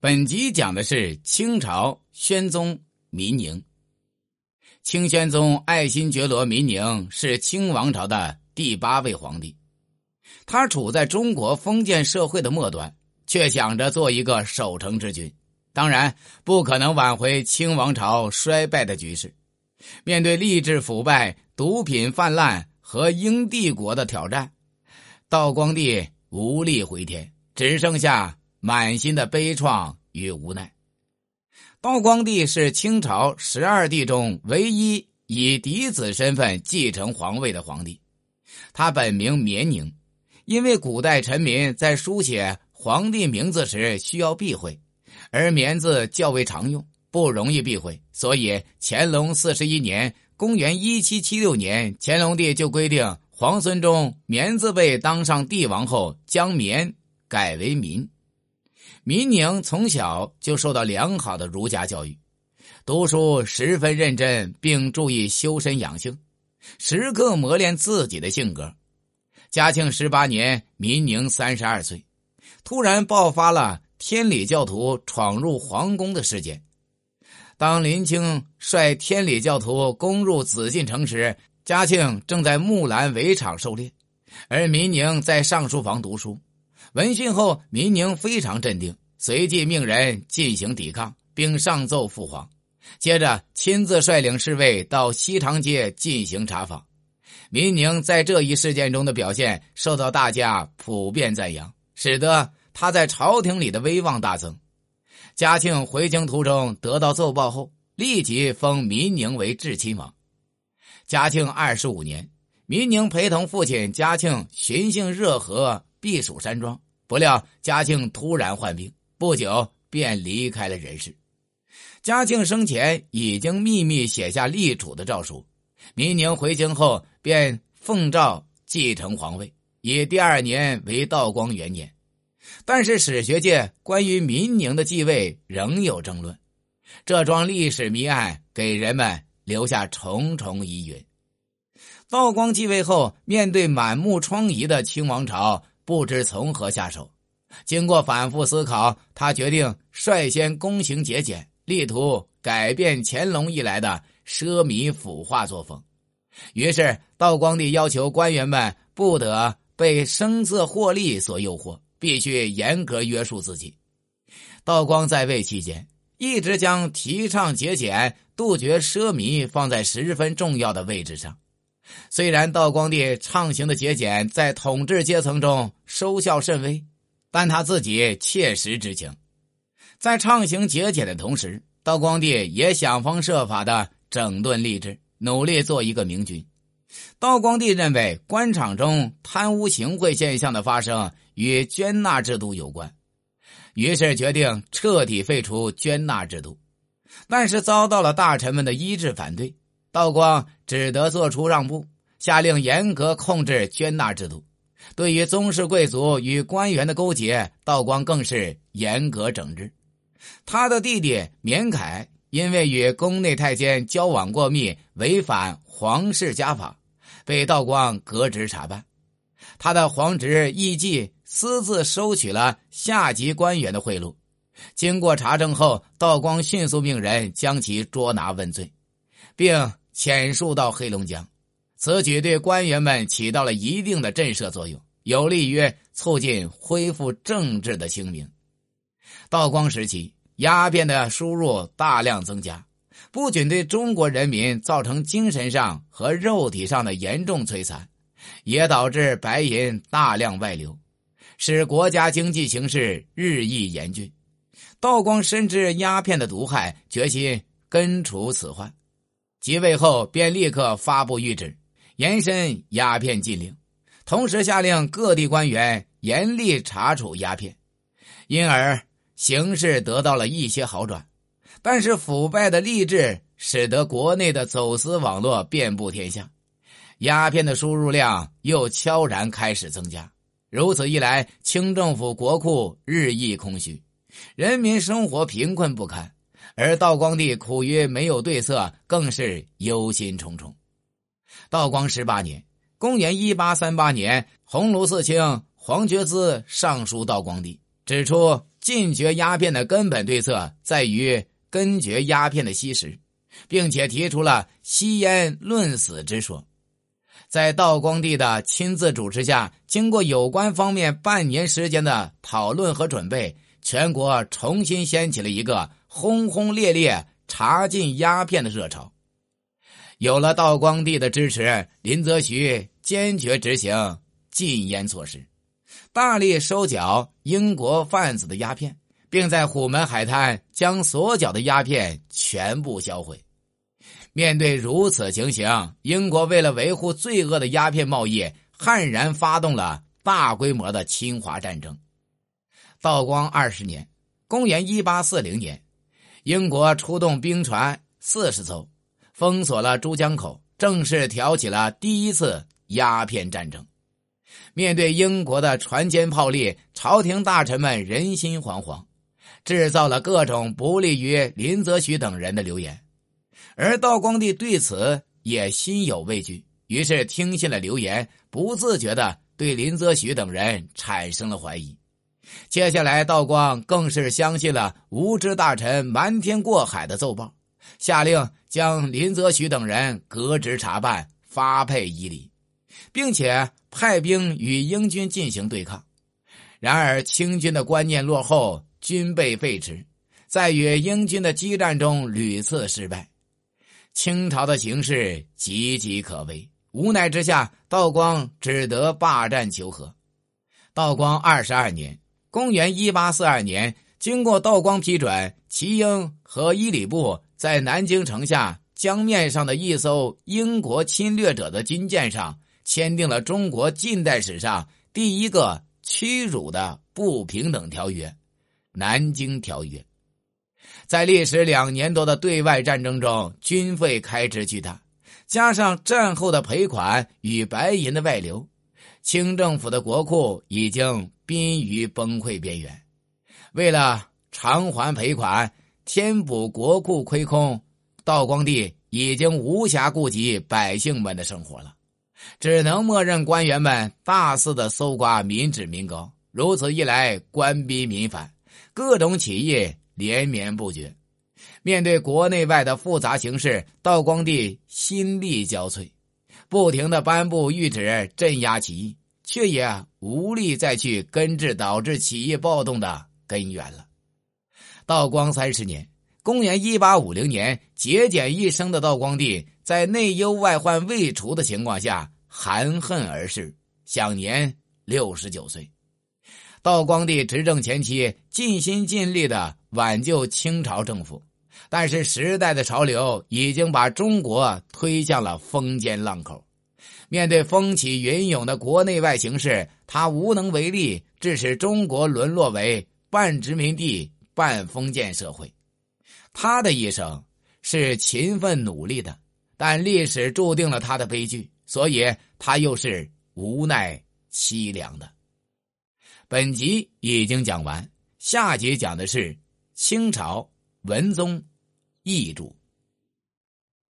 本集讲的是清朝宣宗民宁。清宣宗爱新觉罗民宁是清王朝的第八位皇帝，他处在中国封建社会的末端，却想着做一个守成之君，当然不可能挽回清王朝衰败的局势。面对吏治腐败、毒品泛滥和英帝国的挑战，道光帝无力回天，只剩下。满心的悲怆与无奈。道光帝是清朝十二帝中唯一以嫡子身份继承皇位的皇帝，他本名绵宁，因为古代臣民在书写皇帝名字时需要避讳，而绵字较为常用，不容易避讳，所以乾隆四十一年（公元一七七六年），乾隆帝就规定皇孙中绵字辈当上帝王后，将绵改为民。民宁从小就受到良好的儒家教育，读书十分认真，并注意修身养性，时刻磨练自己的性格。嘉庆十八年，民宁三十二岁，突然爆发了天理教徒闯入皇宫的事件。当林清率天理教徒攻入紫禁城时，嘉庆正在木兰围场狩猎，而民宁在上书房读书。闻讯后，民宁非常镇定，随即命人进行抵抗，并上奏父皇。接着亲自率领侍卫到西长街进行查访。民宁在这一事件中的表现受到大家普遍赞扬，使得他在朝廷里的威望大增。嘉庆回京途中得到奏报后，立即封民宁为至亲王。嘉庆二十五年，民宁陪同父亲嘉庆巡幸热河。避暑山庄，不料嘉庆突然患病，不久便离开了人世。嘉庆生前已经秘密写下立储的诏书，民宁回京后便奉诏继承皇位，以第二年为道光元年。但是史学界关于民宁的继位仍有争论，这桩历史谜案给人们留下重重疑云。道光继位后，面对满目疮痍的清王朝。不知从何下手，经过反复思考，他决定率先躬行节俭，力图改变乾隆以来的奢靡腐化作风。于是，道光帝要求官员们不得被声色获利所诱惑，必须严格约束自己。道光在位期间，一直将提倡节俭、杜绝奢靡放在十分重要的位置上。虽然道光帝畅行的节俭在统治阶层中收效甚微，但他自己切实知情。在畅行节俭的同时，道光帝也想方设法的整顿吏治，努力做一个明君。道光帝认为官场中贪污行贿现象的发生与捐纳制度有关，于是决定彻底废除捐纳制度，但是遭到了大臣们的一致反对。道光只得做出让步，下令严格控制捐纳制度。对于宗室贵族与官员的勾结，道光更是严格整治。他的弟弟绵凯因为与宫内太监交往过密，违反皇室家法，被道光革职查办。他的皇侄奕继私自收取了下级官员的贿赂，经过查证后，道光迅速命人将其捉拿问罪。并遣戍到黑龙江，此举对官员们起到了一定的震慑作用，有利于促进恢复政治的清明。道光时期，鸦片的输入大量增加，不仅对中国人民造成精神上和肉体上的严重摧残，也导致白银大量外流，使国家经济形势日益严峻。道光深知鸦片的毒害，决心根除此患。即位后，便立刻发布谕旨，延伸鸦片禁令，同时下令各地官员严厉查处鸦片，因而形势得到了一些好转。但是腐败的吏治使得国内的走私网络遍布天下，鸦片的输入量又悄然开始增加。如此一来，清政府国库日益空虚，人民生活贫困不堪。而道光帝苦于没有对策，更是忧心忡忡。道光十八年（公元一八三八年），鸿胪寺卿黄觉滋上书道光帝，指出禁绝鸦片的根本对策在于根绝鸦片的吸食，并且提出了吸烟论死之说。在道光帝的亲自主持下，经过有关方面半年时间的讨论和准备，全国重新掀起了一个轰轰烈烈查禁鸦片的热潮。有了道光帝的支持，林则徐坚决执行禁烟措施，大力收缴英国贩子的鸦片，并在虎门海滩将所缴的鸦片全部销毁。面对如此情形，英国为了维护罪恶的鸦片贸易，悍然发动了大规模的侵华战争。道光二十年（公元1840年），英国出动兵船四十艘，封锁了珠江口，正式挑起了第一次鸦片战争。面对英国的船坚炮利，朝廷大臣们人心惶惶，制造了各种不利于林则徐等人的流言。而道光帝对此也心有畏惧，于是听信了流言，不自觉的对林则徐等人产生了怀疑。接下来，道光更是相信了无知大臣瞒天过海的奏报，下令将林则徐等人革职查办，发配伊犁，并且派兵与英军进行对抗。然而，清军的观念落后，军备废弛，在与英军的激战中屡次失败。清朝的形势岌岌可危，无奈之下，道光只得罢战求和。道光二十二年（公元一八四二年），经过道光批准，齐英和伊里布在南京城下江面上的一艘英国侵略者的军舰上，签订了中国近代史上第一个屈辱的不平等条约——《南京条约》。在历时两年多的对外战争中，军费开支巨大，加上战后的赔款与白银的外流，清政府的国库已经濒于崩溃边缘。为了偿还赔款、填补国库亏空，道光帝已经无暇顾及百姓们的生活了，只能默认官员们大肆的搜刮民脂民膏。如此一来，官逼民反，各种起义。连绵不绝，面对国内外的复杂形势，道光帝心力交瘁，不停的颁布谕旨镇压起义，却也无力再去根治导致起义暴动的根源了。道光三十年（公元一八五零年），节俭一生的道光帝在内忧外患未除的情况下含恨而逝，享年六十九岁。道光帝执政前期尽心尽力的挽救清朝政府，但是时代的潮流已经把中国推向了风尖浪口。面对风起云涌的国内外形势，他无能为力，致使中国沦落为半殖民地半封建社会。他的一生是勤奋努力的，但历史注定了他的悲剧，所以他又是无奈凄凉的。本集已经讲完，下集讲的是清朝文宗奕柱。